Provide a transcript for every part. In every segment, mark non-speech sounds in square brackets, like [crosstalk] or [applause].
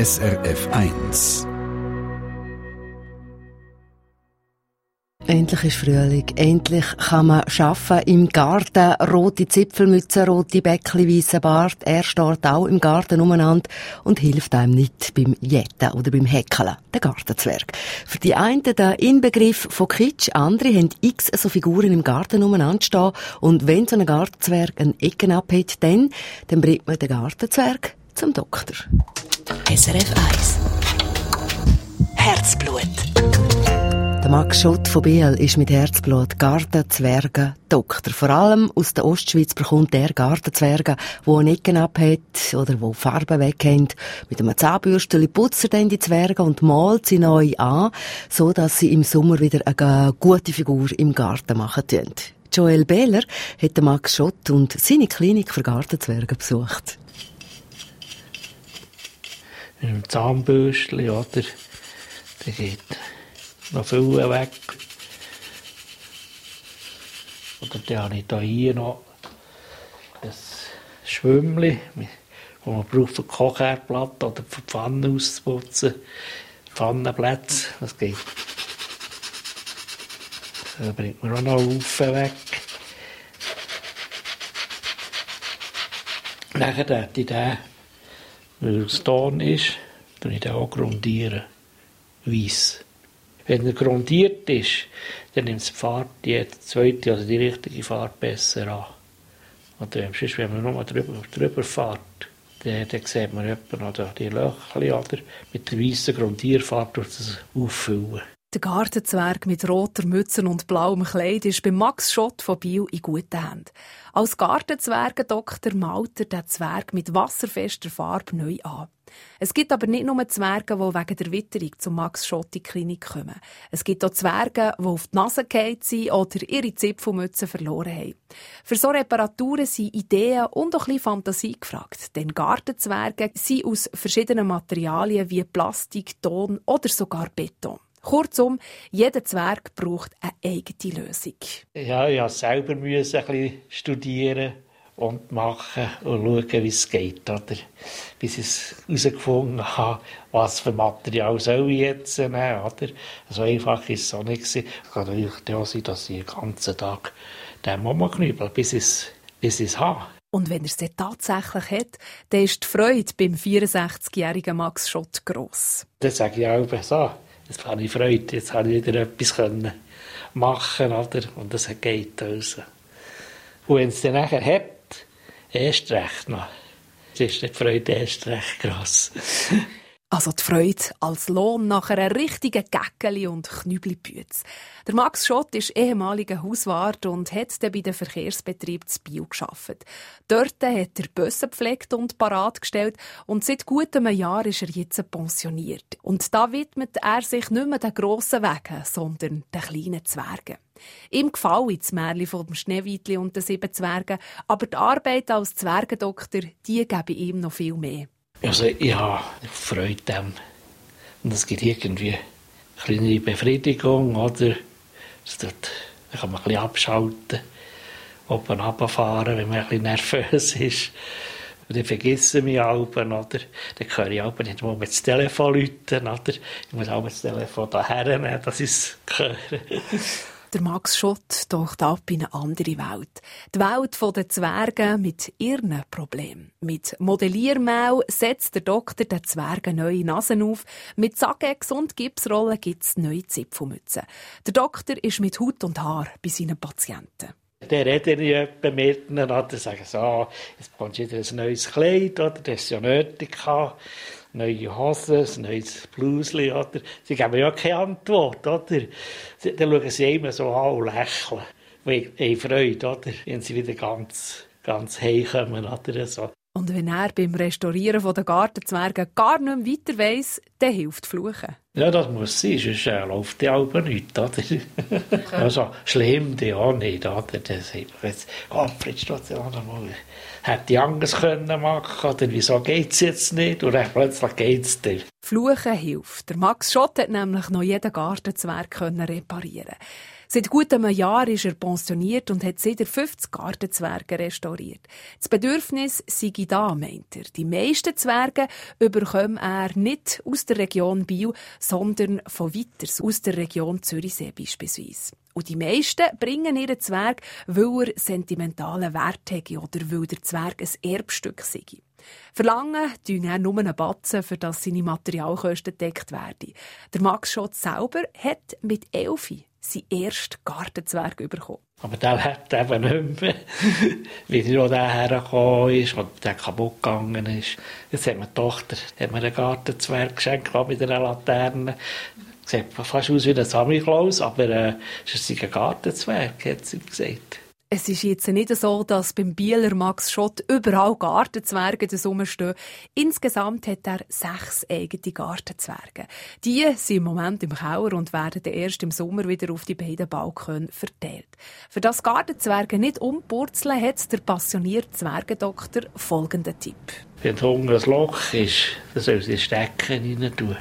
SRF 1. Endlich ist Frühling. Endlich kann man schaffen im Garten. Rote Zipfelmütze, rote Bäckli, weißer Bart. Er steht auch im Garten umeinander und hilft einem nicht beim Jetten oder beim Häkeln. Der Gartenzwerg. Für die einen der Inbegriff von Kitsch, andere haben x so Figuren im Garten umeinander stehen. Und wenn so ein Gartenzwerg eine Ecke abhat, dann, dann bringt man den Gartenzwerg zum Doktor. SRF 1 Herzblut Max Schott von Biel ist mit Herzblut Gartenzwerge Doktor. Vor allem aus der Ostschweiz bekommt der Gartenzwerge, wo Ecken abhat oder wo Farben wegkennt. Mit einem Zahnbürsteli putzt er dann die Zwerge und malt sie neu an, so dass sie im Sommer wieder eine gute Figur im Garten machen können. Joel Behler hat Max Schott und seine Klinik für Gartenzwerge besucht. Mit einem Zahnbürsteli, oder? Der geht noch viel weg. Oder dann habe ich hier noch ein Schwimmli, das man braucht für die Kochherdplatte oder für die Pfanne auszuputzen. Pfannenplätze, das geht. Da bringt man auch noch Haufen weg. Nachher hätte ich den, weil es Ton ist, dann ich auch grundieren. Weiss. Wenn er grundiert ist, dann nimmt die Farbe, die zweite, also die richtige Farbe besser an. Und dann, sonst, wenn man nur drüber, drüber fährt, dann, dann sieht man etwa noch die Löchchen, oder? Mit der weißen Grundierfarbe durch das auffüllen. Der Gartenzwerg mit roter Mütze und blauem Kleid ist bei Max Schott von Biel in guten Händen. Als Gartenzwergendoktor malt er den Zwerg mit wasserfester Farbe neu an. Es gibt aber nicht nur Zwerge, die wegen der Witterung zum Max Schott in die Klinik kommen. Es gibt auch Zwerge, die auf die Nase gefallen sind oder ihre Zipfelmütze verloren haben. Für so Reparaturen sind Ideen und auch ein Fantasie gefragt. Denn Gartenzwerge sind aus verschiedenen Materialien wie Plastik, Ton oder sogar Beton. Kurzum, jeder Zwerg braucht eine eigene Lösung. Ja, ich musste selber ein bisschen studieren und machen und schauen, wie es geht. Oder? Bis ich herausgefunden habe, was für Material soll ich jetzt nehmen. Oder? So einfach ist es auch nicht. Es kann natürlich auch sein, dass ich den ganzen Tag den Mama knüppel, bis ich es, bis ich es habe. Und wenn er es dann tatsächlich hat, dann ist die Freude beim 64-jährigen Max Schott gross. Dann sage ich auch so, Jetzt habe ich Freude, jetzt habe ich wieder etwas können machen oder? und das geht also. Und wenn es dann nachher hat, erst recht noch, dann ist die Freude erst recht gross. [laughs] Also die Freude als Lohn nach einer richtigen Gäckeli und Knüblipütz. Der Max Schott ist ehemaliger Hauswart und hat dann bei dem Verkehrsbetrieb zu Bio geschafft. Dort hat er Bösse gepflegt und parat gestellt und seit gut einem Jahr ist er jetzt pensioniert. Und da widmet er sich nicht mehr den grossen Wegen, sondern den kleinen Zwergen. Ihm gefällt das Märchen vom Schneewittli und den sieben Zwergen, aber die Arbeit als Zwergendoktor, die gebe ihm noch viel mehr. Also ich habe Freude dem. Und es gibt irgendwie eine kleine Befriedigung, oder? Dort kann man ein bisschen abschalten, oben runterfahren, wenn man ein bisschen nervös [laughs] ist. Und dann vergessen mich Alben, oder? Dann höre ich Alben nicht mal mit dem Telefon läuten, oder? Ich muss auch das Telefon daher nehmen, dass ich es höre. Der Max Schott taucht ab in eine andere Welt. Die Welt der Zwerge mit ihren Problemen. Mit Modelliermehl setzt der Doktor den Zwergen neue Nasen auf. Mit Sagex und Gipsrollen gibt es neue Zipfelmützen. Der Doktor ist mit Haut und Haar bei seinen Patienten. Dann rede ich etwa mit ihnen und sage so, jetzt bekommst du wieder ein neues Kleid, oder? das ist ja nötig. Gehabt neue Hosen, ein neues Blusli, oder? Sie geben ja keine Antwort, oder? Dann schauen sie immer so an und lächeln. Weil Freude, oder? Wenn sie wieder ganz, ganz heimkommen, oder so. Und wenn er beim Restaurieren der Gartenzwerge gar nicht mehr weiter weiss, dann hilft Fluchen. Ja, das muss sein, sonst äh, läuft die Alben nicht. Oder? [laughs] also, schlimm die auch nicht. Oder? Das jetzt, oh, Fritz, das mal. Hätte ich anders können machen oder wieso geht es jetzt nicht? Und dann plötzlich geht es dir. Fluchen hilft. Der Max Schott hat nämlich noch jeden Gartenzwerg reparieren Seit gut einem Jahr ist er pensioniert und hat seit 50 Gartenzwerge restauriert. Das Bedürfnis sei da, meint er. Die meisten Zwerge überkommen er nicht aus der Region Biel, sondern von weiters, aus der Region Zürichsee beispielsweise. Und die meisten bringen ihren Zwerg, weil er sentimentalen Wert hat oder weil der Zwerg ein Erbstück sei. Verlangen tun er nur einen Batzen, für das seine Materialkosten gedeckt werden. Der Max Schott selber hat mit Elfi seinen ersten Gartenzwerg bekommen. Aber der hat eben nicht mehr, [laughs] wie er auch hergekommen ist und der kaputt gegangen ist. Jetzt hat meine Tochter hat mir einen Gartenzwerg geschenkt mit einer Laterne. Sieht fast aus wie ein Samichlaus, aber äh, es ist ein Gartenzwerg, hat sie gesagt. Es ist jetzt nicht so, dass beim Bieler Max Schott überall Gartenzwerge rumstehen. Insgesamt hat er sechs eigene Gartenzwerge. Die sind im Moment im Keller und werden erst im Sommer wieder auf die beiden Balkone verteilt. Für das Gartenzwerge nicht umpurzeln, hat der passionierte Zwergendoktor folgenden Tipp. Wenn Hunger ein Loch ist, dann soll sie Stecken rein tun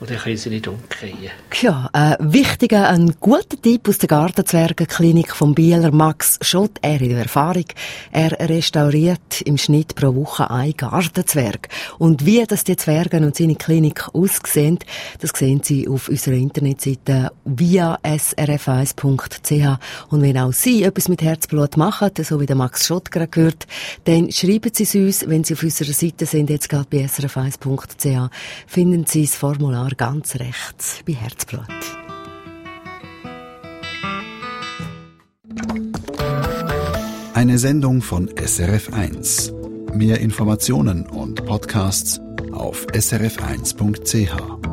und dann können sie nicht umkehren. Ja, ein wichtiger, ein guter Tipp aus der Gartenzwergenklinik vom Bieler Max Schott. Er in der Erfahrung. Er restauriert im Schnitt pro Woche ein Gartenzwerg. Und wie das die Zwerge und seine Klinik aussehen, das sehen Sie auf unserer Internetseite via srf1.ch. Und wenn auch Sie etwas mit Herzblut machen, so wie der Max Schott gerade gehört, dann schreiben Sie es uns, wenn Sie auf unserer Seite sind, jetzt gerade bei srf1.ch, finden Sie das Formular ganz rechts bei Herzblut. Eine Sendung von SRF1. Mehr Informationen und Podcasts auf srf1.ch.